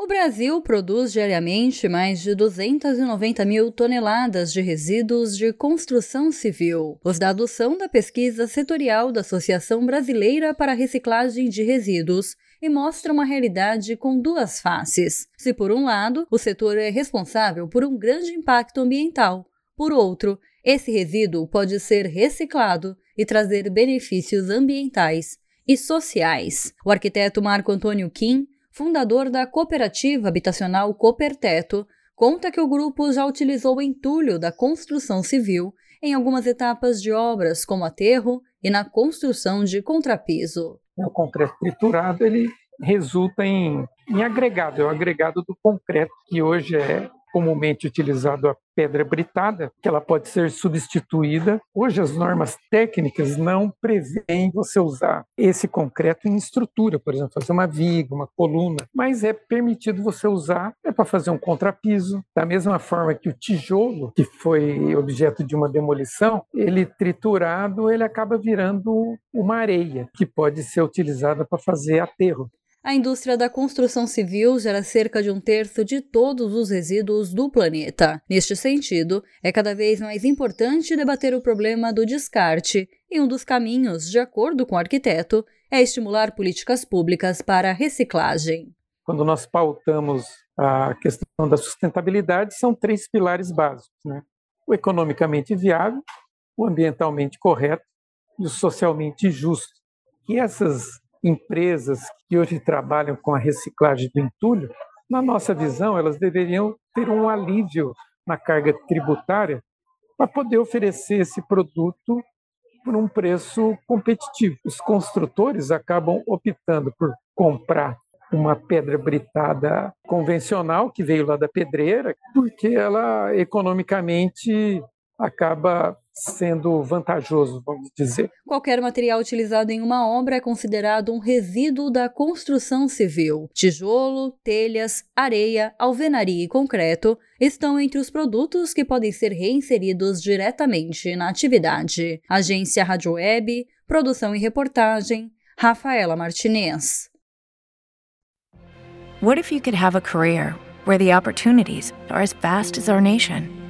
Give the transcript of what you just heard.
O Brasil produz diariamente mais de 290 mil toneladas de resíduos de construção civil. Os dados são da pesquisa setorial da Associação Brasileira para a Reciclagem de Resíduos e mostram uma realidade com duas faces. Se, por um lado, o setor é responsável por um grande impacto ambiental, por outro, esse resíduo pode ser reciclado e trazer benefícios ambientais e sociais. O arquiteto Marco Antônio Kim fundador da cooperativa habitacional Cooperteto, conta que o grupo já utilizou entulho da construção civil em algumas etapas de obras, como aterro e na construção de contrapiso. O concreto triturado ele resulta em, em agregado, é o agregado do concreto, que hoje é comumente utilizado a pedra britada, que ela pode ser substituída. Hoje as normas técnicas não prevêem você usar esse concreto em estrutura, por exemplo, fazer uma viga, uma coluna, mas é permitido você usar é para fazer um contrapiso, da mesma forma que o tijolo, que foi objeto de uma demolição, ele triturado, ele acaba virando uma areia que pode ser utilizada para fazer aterro. A indústria da construção civil gera cerca de um terço de todos os resíduos do planeta. Neste sentido, é cada vez mais importante debater o problema do descarte, e um dos caminhos, de acordo com o arquiteto, é estimular políticas públicas para a reciclagem. Quando nós pautamos a questão da sustentabilidade, são três pilares básicos: né? o economicamente viável, o ambientalmente correto e o socialmente justo. E essas empresas que hoje trabalham com a reciclagem do entulho, na nossa visão, elas deveriam ter um alívio na carga tributária para poder oferecer esse produto por um preço competitivo. Os construtores acabam optando por comprar uma pedra britada convencional que veio lá da pedreira, porque ela economicamente acaba sendo vantajoso, vamos dizer. Qualquer material utilizado em uma obra é considerado um resíduo da construção civil. Tijolo, telhas, areia, alvenaria e concreto estão entre os produtos que podem ser reinseridos diretamente na atividade. Agência Rádio Web, produção e reportagem, Rafaela Martinez. What if you could have a career where the opportunities are as vast as our nation?